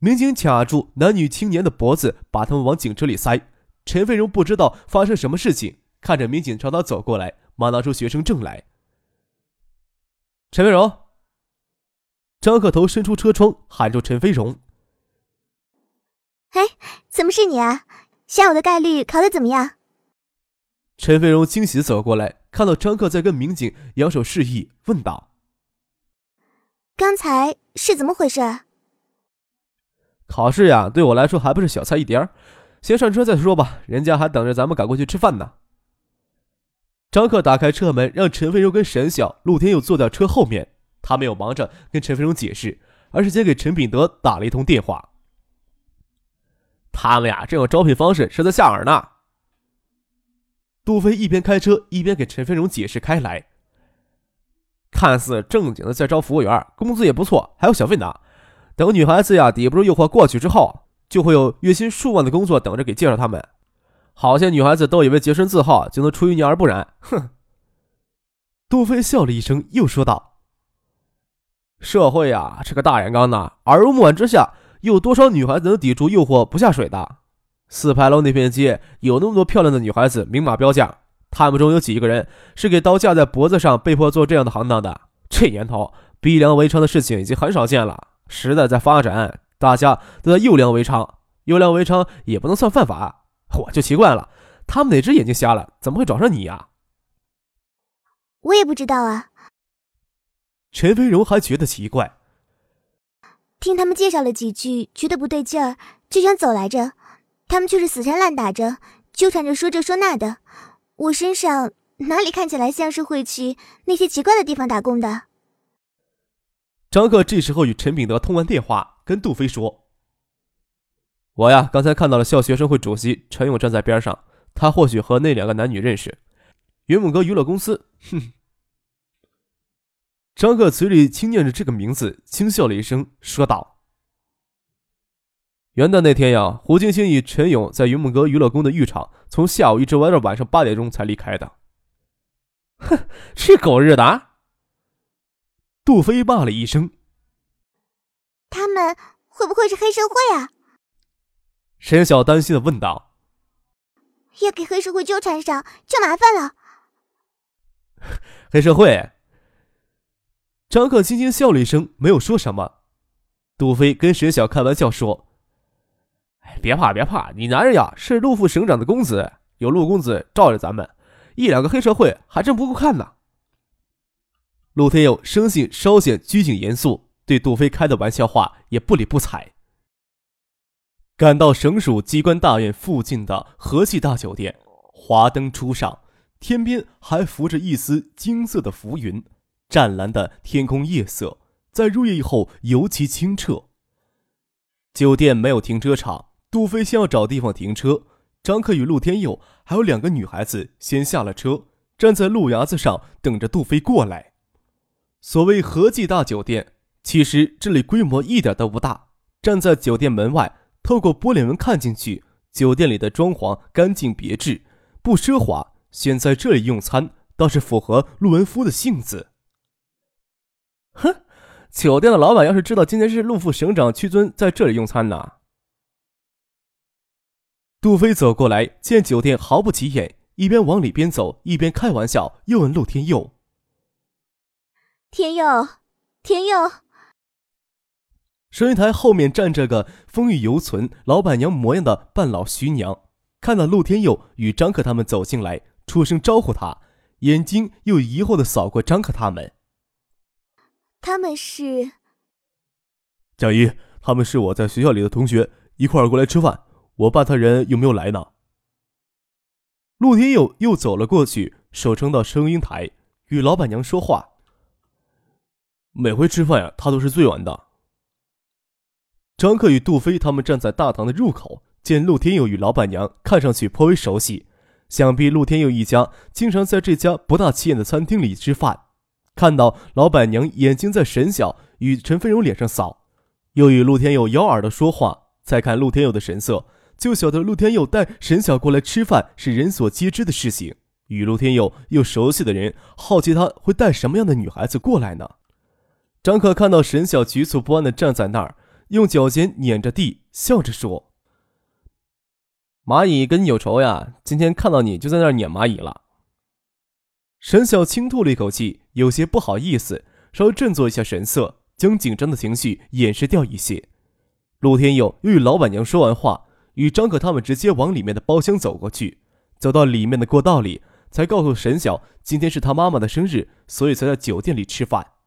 民警卡住男女青年的脖子，把他们往警车里塞。陈飞荣不知道发生什么事情，看着民警朝他走过来，忙拿出学生证来。陈飞荣，张克头伸出车窗，喊住陈飞荣：“哎，怎么是你啊？下午的概率考的怎么样？”陈飞荣惊喜走过来，看到张克在跟民警扬手示意，问道：“刚才是怎么回事？”考试呀，对我来说还不是小菜一碟儿。先上车再说吧，人家还等着咱们赶过去吃饭呢。张克打开车门，让陈飞荣跟沈晓、陆天佑坐在车后面。他没有忙着跟陈飞荣解释，而是先给陈炳德打了一通电话。他们呀，这种招聘方式是在吓饵呢。杜飞一边开车一边给陈飞荣解释开来。看似正经的在招服务员，工资也不错，还有小费拿。等女孩子呀抵不住诱惑过去之后，就会有月薪数万的工作等着给介绍他们。好些女孩子都以为洁身自好就能出淤泥而不染。哼！杜飞笑了一声，又说道：“社会呀，是个大染缸呢，耳濡目染之下，有多少女孩子能抵住诱惑不下水的？四牌楼那片街有那么多漂亮的女孩子，明码标价，他们中有几个人是给刀架在脖子上，被迫做这样的行当的？这年头，逼良为娼的事情已经很少见了。”时代在发展，大家都在优良为娼，优良为娼也不能算犯法。我就奇怪了，他们哪只眼睛瞎了，怎么会找上你呀？我也不知道啊。陈飞荣还觉得奇怪，听他们介绍了几句，觉得不对劲儿，就想走来着。他们却是死缠烂打着，纠缠着说这说那的。我身上哪里看起来像是会去那些奇怪的地方打工的？张克这时候与陈炳德通完电话，跟杜飞说：“我呀，刚才看到了校学生会主席陈勇站在边上，他或许和那两个男女认识。云梦阁娱乐公司。”哼。张克嘴里轻念着这个名字，轻笑了一声，说道：“元旦那天呀，胡晶晶与陈勇在云梦阁娱乐宫的浴场，从下午一直玩到晚上八点钟才离开的。”哼，这狗日的！杜飞骂了一声：“他们会不会是黑社会啊？”沈晓担心的问道：“要给黑社会纠缠上，就麻烦了。”黑社会。张克轻轻笑了一声，没有说什么。杜飞跟沈晓开玩笑说：“哎，别怕，别怕，你男人呀是陆副省长的公子，有陆公子罩着咱们，一两个黑社会还真不够看呢。”陆天佑生性稍显拘谨严肃，对杜飞开的玩笑话也不理不睬。赶到省属机关大院附近的和记大酒店，华灯初上，天边还浮着一丝金色的浮云，湛蓝的天空夜色在入夜以后尤其清澈。酒店没有停车场，杜飞先要找地方停车。张克与陆天佑还有两个女孩子先下了车，站在路牙子上等着杜飞过来。所谓和记大酒店，其实这里规模一点都不大。站在酒店门外，透过玻璃门看进去，酒店里的装潢干净别致，不奢华。选在这里用餐，倒是符合陆文夫的性子。哼，酒店的老板要是知道今天是陆副省长屈尊在这里用餐呢？杜飞走过来，见酒店毫不起眼，一边往里边走，一边开玩笑，又问陆天佑。天佑，天佑。收银台后面站着个风韵犹存、老板娘模样的半老徐娘，看到陆天佑与张克他们走进来，出声招呼他，眼睛又疑惑的扫过张克他们。他们是？蒋一，他们是我在学校里的同学，一块儿过来吃饭。我爸他人有没有来呢？陆天佑又走了过去，手撑到收银台，与老板娘说话。每回吃饭呀，他都是最晚的。张克与杜飞他们站在大堂的入口，见陆天佑与老板娘看上去颇为熟悉，想必陆天佑一家经常在这家不大起眼的餐厅里吃饭。看到老板娘眼睛在沈晓与陈飞荣脸上扫，又与陆天佑咬耳的说话，再看陆天佑的神色，就晓得陆天佑带沈晓过来吃饭是人所皆知的事情。与陆天佑又熟悉的人，好奇他会带什么样的女孩子过来呢？张可看到沈晓局促不安的站在那儿。用脚尖碾着地，笑着说：“蚂蚁跟你有仇呀？今天看到你就在那儿撵蚂蚁了。”沈晓轻吐了一口气，有些不好意思，稍微振作一下神色，将紧张的情绪掩饰掉一些。陆天佑又与老板娘说完话，与张可他们直接往里面的包厢走过去。走到里面的过道里，才告诉沈晓，今天是他妈妈的生日，所以才在酒店里吃饭。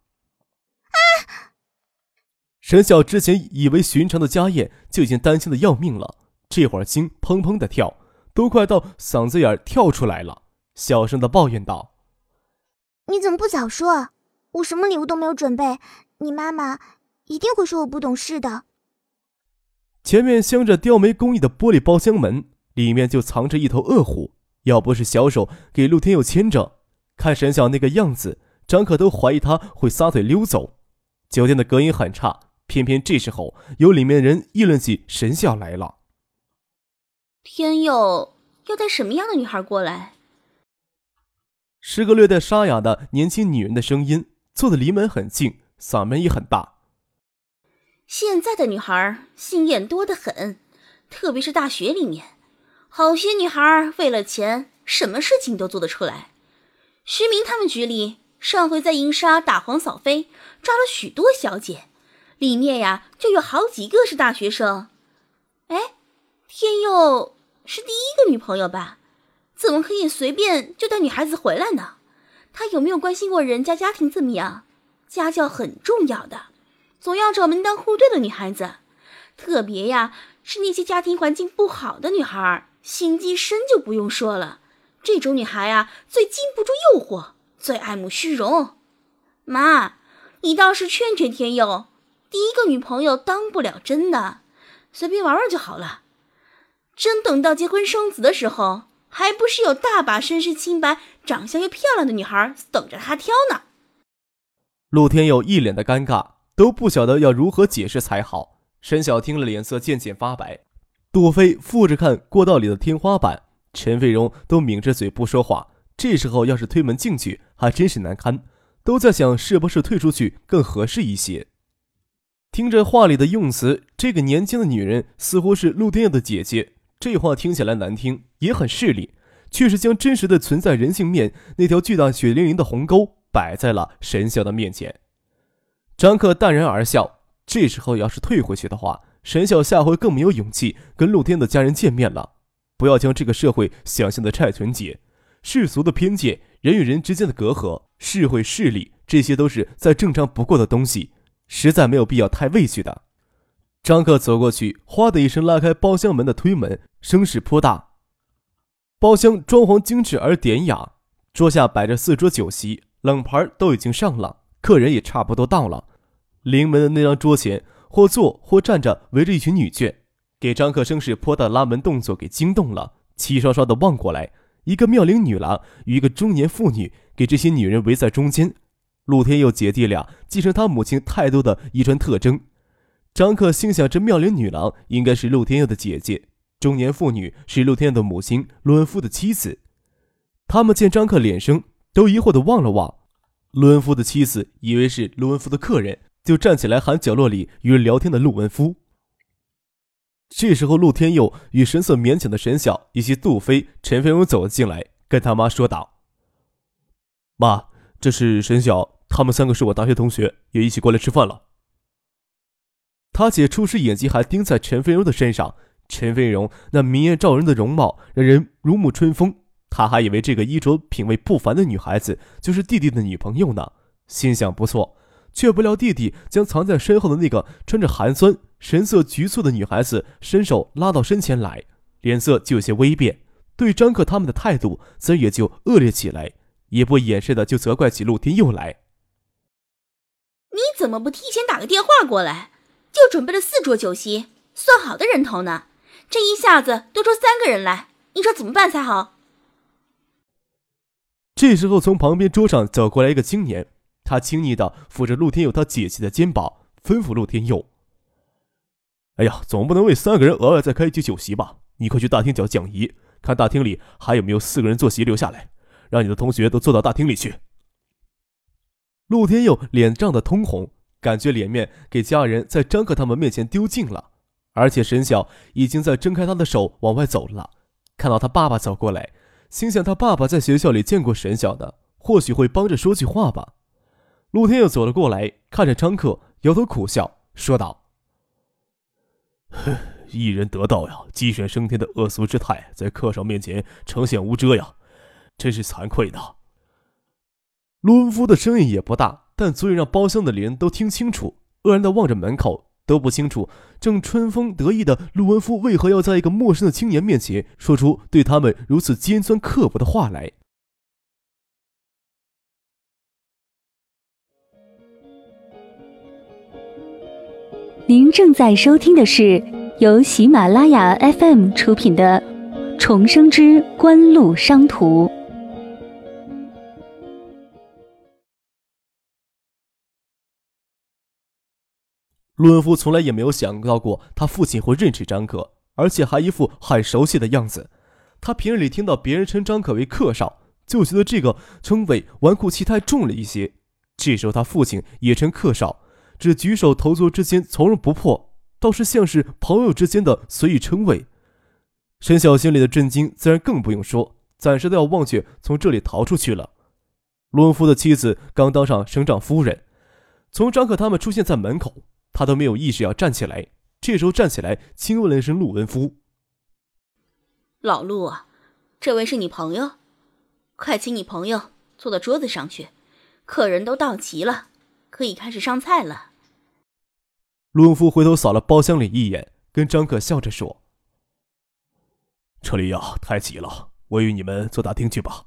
沈晓之前以为寻常的家宴就已经担心的要命了，这会儿心砰砰的跳，都快到嗓子眼跳出来了，小声的抱怨道：“你怎么不早说？我什么礼物都没有准备，你妈妈一定会说我不懂事的。”前面镶着雕梅工艺的玻璃包厢门里面就藏着一头恶虎，要不是小手给陆天佑牵着，看沈晓那个样子，张可都怀疑他会撒腿溜走。酒店的隔音很差。偏偏这时候，有里面人议论起神笑来了。天佑要带什么样的女孩过来？是个略带沙哑的年轻女人的声音，坐的离门很近，嗓门也很大。现在的女孩心眼多得很，特别是大学里面，好些女孩为了钱，什么事情都做得出来。徐明他们局里上回在银沙打黄扫飞，抓了许多小姐。里面呀，就有好几个是大学生。哎，天佑是第一个女朋友吧？怎么可以随便就带女孩子回来呢？他有没有关心过人家家庭怎么样？家教很重要的，总要找门当户对的女孩子。特别呀，是那些家庭环境不好的女孩，心机深就不用说了。这种女孩啊，最经不住诱惑，最爱慕虚荣。妈，你倒是劝劝天佑。第一个女朋友当不了真的，随便玩玩就好了。真等到结婚生子的时候，还不是有大把身世清白、长相又漂亮的女孩等着他挑呢？陆天佑一脸的尴尬，都不晓得要如何解释才好。沈晓听了，脸色渐渐发白。杜飞附着看过道里的天花板，陈飞荣都抿着嘴不说话。这时候要是推门进去，还真是难堪。都在想是不是退出去更合适一些。听着话里的用词，这个年轻的女人似乎是陆天佑的姐姐。这话听起来难听，也很势利，却是将真实的存在人性面那条巨大血淋淋的鸿沟摆在了沈晓的面前。张克淡然而笑。这时候要是退回去的话，沈晓下回更没有勇气跟陆天的家人见面了。不要将这个社会想象的太纯洁，世俗的偏见，人与人之间的隔阂，社会势力，这些都是再正常不过的东西。实在没有必要太畏惧的。张克走过去，哗的一声拉开包厢门的推门，声势颇大。包厢装潢精致而典雅，桌下摆着四桌酒席，冷盘都已经上了，客人也差不多到了。临门的那张桌前，或坐或站着，围着一群女眷，给张克声势颇大拉门动作给惊动了，齐刷刷的望过来，一个妙龄女郎与一个中年妇女，给这些女人围在中间。陆天佑姐弟俩继承他母亲太多的遗传特征。张克心想：这妙龄女郎应该是陆天佑的姐姐，中年妇女是陆天佑的母亲陆文夫的妻子。他们见张克脸生，都疑惑的望了望。陆文夫的妻子以为是陆文夫的客人，就站起来喊角落里与人聊天的陆文夫。这时候，陆天佑与神色勉强的沈晓以及杜飞、陈飞荣走了进来，跟他妈说道：“妈。”这是沈晓，他们三个是我大学同学，也一起过来吃饭了。他姐初时眼睛还盯在陈飞荣的身上，陈飞荣那明艳照人的容貌让人如沐春风，他还以为这个衣着品味不凡的女孩子就是弟弟的女朋友呢，心想不错，却不料弟弟将藏在身后的那个穿着寒酸、神色局促的女孩子伸手拉到身前来，脸色就有些微变，对张克他们的态度自然也就恶劣起来。也不掩饰的就责怪起陆天佑来。你怎么不提前打个电话过来？就准备了四桌酒席，算好的人头呢。这一下子多出三个人来，你说怎么办才好？这时候，从旁边桌上走过来一个青年，他轻昵的抚着陆天佑他姐姐的肩膀，吩咐陆天佑：“哎呀，总不能为三个人额外再开一局酒席吧？你快去大厅叫蒋仪，看大厅里还有没有四个人坐席留下来，让你的同学都坐到大厅里去。”陆天佑脸涨得通红，感觉脸面给家人在张克他们面前丢尽了，而且沈晓已经在挣开他的手往外走了。看到他爸爸走过来，心想他爸爸在学校里见过沈晓的，或许会帮着说句话吧。陆天佑走了过来，看着张克，摇头苦笑，说道：“ 一人得道呀，鸡犬升天的恶俗之态，在客少面前呈现无遮呀，真是惭愧的。”陆文夫的声音也不大，但足以让包厢的人都听清楚。愕然的望着门口，都不清楚正春风得意的陆文夫为何要在一个陌生的青年面前说出对他们如此尖酸刻薄的话来。您正在收听的是由喜马拉雅 FM 出品的《重生之官路商途》。陆文夫从来也没有想到过他父亲会认识张可，而且还一副很熟悉的样子。他平日里听到别人称张可为客少，就觉得这个称谓纨绔气太重了一些。这时候他父亲也称客少，只举手投足之间从容不迫，倒是像是朋友之间的随意称谓。沈晓心里的震惊自然更不用说，暂时都要忘却从这里逃出去了。陆文夫的妻子刚当上省长夫人，从张可他们出现在门口。他都没有意识要站起来，这时候站起来，轻问了一声陆文夫：“老陆啊，这位是你朋友，快请你朋友坐到桌子上去，客人都到齐了，可以开始上菜了。”陆文夫回头扫了包厢里一眼，跟张可笑着说：“这里呀太挤了，我与你们坐大厅去吧。”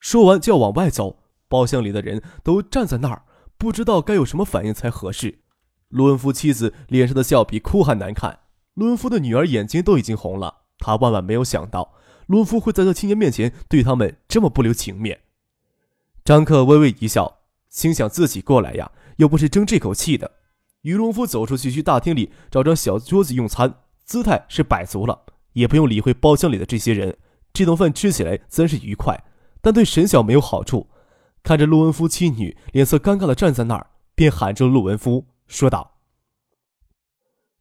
说完就要往外走，包厢里的人都站在那儿。不知道该有什么反应才合适。陆文夫妻子脸上的笑比哭还难看。陆文夫的女儿眼睛都已经红了。她万万没有想到，陆文夫会在他青年面前对他们这么不留情面。张克微微一笑，心想自己过来呀，又不是争这口气的。于龙夫走出去，去大厅里找张小桌子用餐，姿态是摆足了，也不用理会包厢里的这些人。这顿饭吃起来自然是愉快，但对沈晓没有好处。看着陆文夫妻女脸色尴尬的站在那儿，便喊住陆文夫，说道：“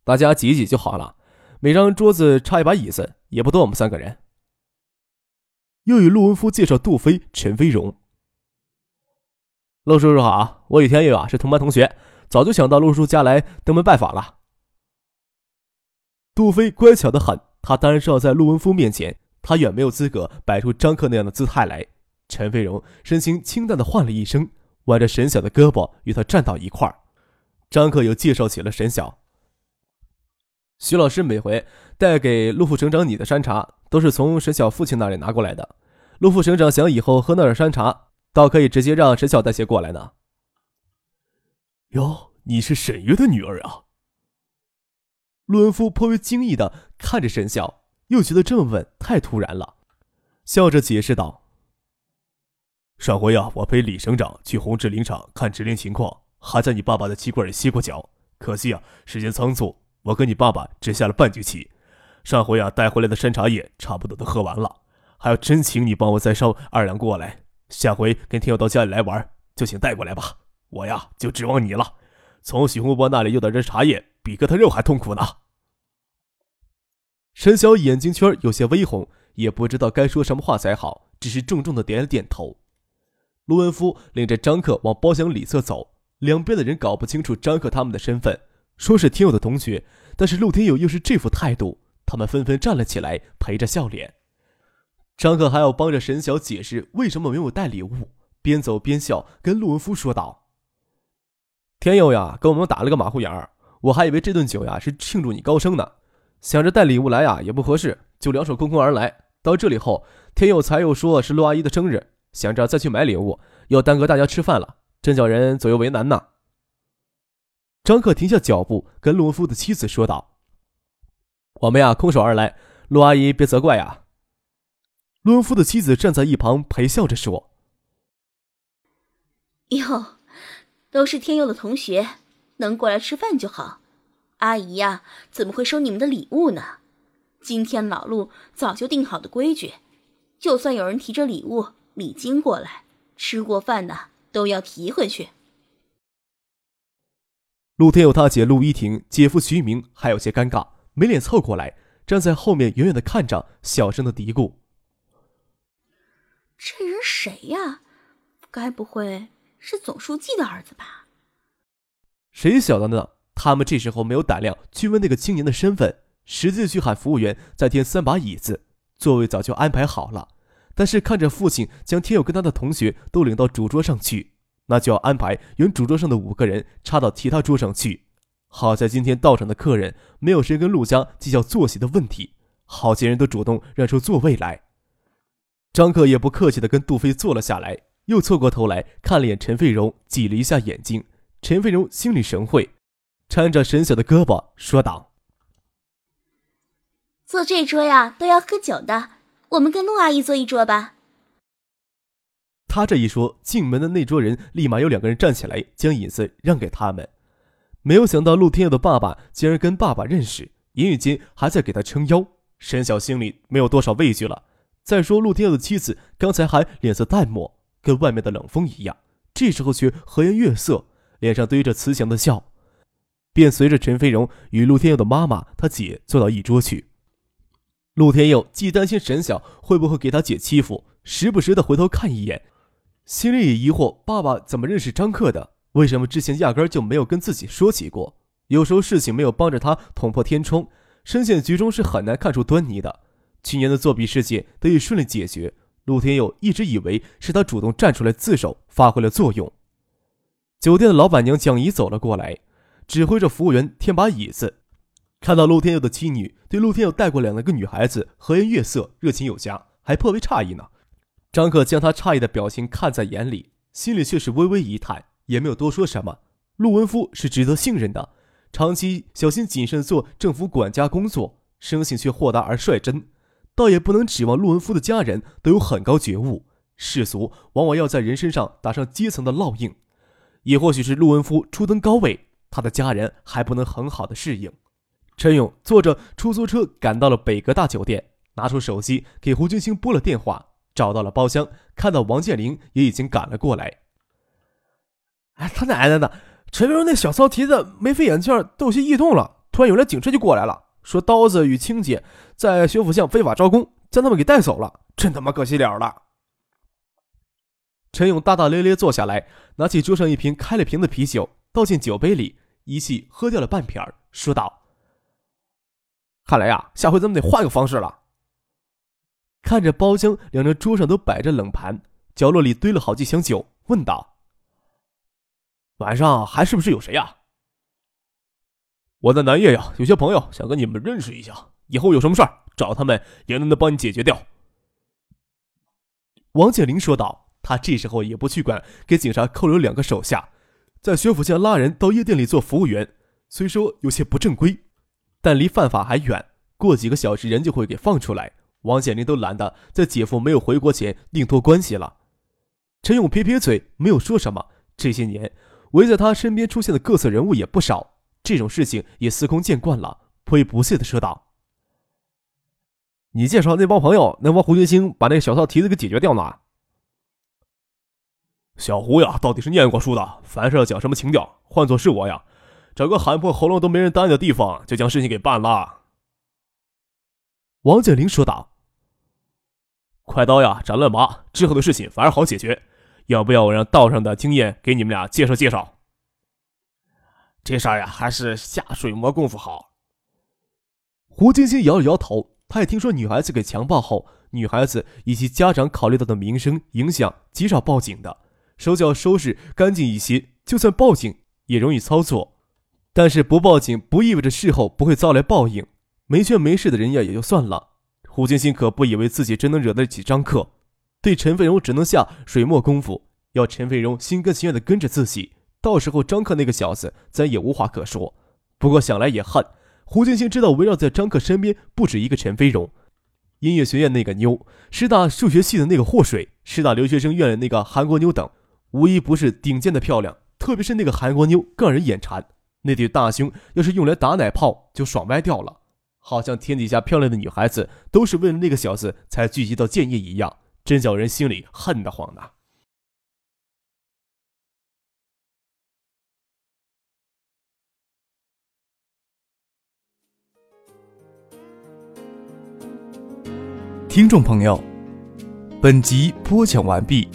大家挤一挤就好了，每张桌子插一把椅子，也不多，我们三个人。”又与陆文夫介绍杜飞、陈飞荣。陆叔叔好，我与天佑啊是同班同学，早就想到陆叔家来登门拜访了。杜飞乖巧的很，他当然是要在陆文夫面前，他远没有资格摆出张克那样的姿态来。陈飞荣身形清淡的唤了一声，挽着沈晓的胳膊与他站到一块儿。张克又介绍起了沈晓。徐老师每回带给陆副省长你的山茶，都是从沈晓父亲那里拿过来的。陆副省长想以后喝那点山茶，倒可以直接让沈晓带些过来呢。哟，你是沈月的女儿啊？陆文夫颇为惊异的看着沈晓，又觉得这么问太突然了，笑着解释道。上回呀，我陪李省长去红志林场看植林情况，还在你爸爸的气罐里歇过脚。可惜啊，时间仓促，我跟你爸爸只下了半局棋。上回啊，带回来的山茶叶差不多都喝完了，还要真请你帮我再捎二两过来。下回跟天佑到家里来玩，就请带过来吧。我呀，就指望你了。从许洪波那里要到这茶叶，比割他肉还痛苦呢。沈晓眼睛圈有些微红，也不知道该说什么话才好，只是重重的点了点头。陆文夫领着张克往包厢里侧走，两边的人搞不清楚张克他们的身份，说是天佑的同学，但是陆天佑又是这副态度，他们纷纷站了起来，陪着笑脸。张克还要帮着沈晓解释为什么没有带礼物，边走边笑，跟陆文夫说道：“天佑呀，跟我们打了个马虎眼儿，我还以为这顿酒呀是庆祝你高升呢，想着带礼物来呀也不合适，就两手空空而来。到这里后，天佑才又说是陆阿姨的生日。”想着再去买礼物，又耽搁大家吃饭了，真叫人左右为难呐。张克停下脚步，跟陆文夫的妻子说道：“我们呀，空手而来，陆阿姨别责怪呀。”陆文夫的妻子站在一旁陪笑着说：“哟，都是天佑的同学，能过来吃饭就好。阿姨呀，怎么会收你们的礼物呢？今天老陆早就定好的规矩，就算有人提着礼物、礼金过来，吃过饭的都要提回去。”陆天佑他姐陆依婷、姐夫徐明还有些尴尬，没脸凑过来，站在后面远远的看着，小声的嘀咕：“这人谁呀？该不会是总书记的儿子吧？”谁晓得呢？他们这时候没有胆量去问那个青年的身份，实际去喊服务员再添三把椅子，座位早就安排好了。但是看着父亲将天佑跟他的同学都领到主桌上去。那就要安排原主桌上的五个人插到其他桌上去。好在今天到场的客人没有谁跟陆家计较坐席的问题，好些人都主动让出座位来。张克也不客气的跟杜飞坐了下来，又凑过头来看了眼陈飞荣，挤了一下眼睛。陈飞荣心领神会，搀着沈晓的胳膊说道：“坐这桌呀，都要喝酒的，我们跟陆阿姨坐一桌吧。”他这一说，进门的那桌人立马有两个人站起来，将椅子让给他们。没有想到陆天佑的爸爸竟然跟爸爸认识，言语间还在给他撑腰。沈晓心里没有多少畏惧了。再说陆天佑的妻子刚才还脸色淡漠，跟外面的冷风一样，这时候却和颜悦色，脸上堆着慈祥的笑，便随着陈飞荣与陆天佑的妈妈、他姐坐到一桌去。陆天佑既担心沈晓会不会给他姐欺负，时不时的回头看一眼。心里也疑惑，爸爸怎么认识张克的？为什么之前压根就没有跟自己说起过？有时候事情没有帮着他捅破天窗，深陷局中是很难看出端倪的。去年的作弊事件得以顺利解决，陆天佑一直以为是他主动站出来自首，发挥了作用。酒店的老板娘蒋怡走了过来，指挥着服务员添把椅子。看到陆天佑的妻女对陆天佑带过两个女孩子和颜悦色、热情有加，还颇为诧异呢。张克将他诧异的表情看在眼里，心里却是微微一叹，也没有多说什么。陆文夫是值得信任的，长期小心谨慎做政府管家工作，生性却豁达而率真，倒也不能指望陆文夫的家人都有很高觉悟。世俗往往要在人身上打上阶层的烙印，也或许是陆文夫初登高位，他的家人还不能很好的适应。陈勇坐着出租车赶到了北阁大酒店，拿出手机给胡军星拨了电话。找到了包厢，看到王建林也已经赶了过来。哎，他奶奶的！陈明那小骚蹄子眉飞眼镜都有些异动了。突然有辆警车就过来了，说刀子与青姐在学府巷非法招工，将他们给带走了。真他妈可惜了了。陈勇大大咧咧坐下来，拿起桌上一瓶开了瓶的啤酒，倒进酒杯里，一气喝掉了半瓶，说道：“看来呀，下回咱们得换个方式了。”看着包厢两张桌上都摆着冷盘，角落里堆了好几箱酒，问道：“晚上还是不是有谁呀？”“我在南岳呀，有些朋友想跟你们认识一下，以后有什么事儿找他们也能能帮你解决掉。”王建林说道。他这时候也不去管给警察扣留两个手下，在学府巷拉人到夜店里做服务员，虽说有些不正规，但离犯法还远，过几个小时人就会给放出来。王显林都懒得在姐夫没有回国前另托关系了。陈勇撇撇嘴，没有说什么。这些年围在他身边出现的各色人物也不少，这种事情也司空见惯了，颇为不屑的说道：“你介绍那帮朋友能帮胡军星把那个小骚蹄子给解决掉呢？”小胡呀，到底是念过书的，凡事要讲什么情调。换做是我呀，找个喊破喉咙都没人答应的地方，就将事情给办了。王建林说道：“快刀呀，斩乱麻，之后的事情反而好解决。要不要我让道上的经验给你们俩介绍介绍？”这事儿呀，还是下水磨功夫好。胡晶晶摇了摇头，她也听说女孩子给强暴后，女孩子以及家长考虑到的名声影响，极少报警的，手脚收拾干净一些，就算报警也容易操作。但是不报警不意味着事后不会遭来报应。没权没势的人呀，也就算了。胡金星可不以为自己真能惹得起张克，对陈飞荣只能下水墨功夫。要陈飞荣心甘情愿的跟着自己，到时候张克那个小子，咱也无话可说。不过想来也恨，胡金星知道围绕在张克身边不止一个陈飞荣，音乐学院那个妞，师大数学系的那个祸水，师大留学生院的那个韩国妞等，无一不是顶尖的漂亮。特别是那个韩国妞更让人眼馋，那对大胸要是用来打奶泡就爽歪掉了，好像天底下漂亮的女孩子都是为了那个小子才聚集到建业一样，真叫人心里恨得慌呐。听众朋友，本集播讲完毕，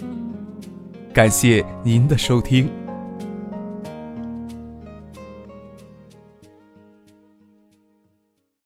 感谢您的收听。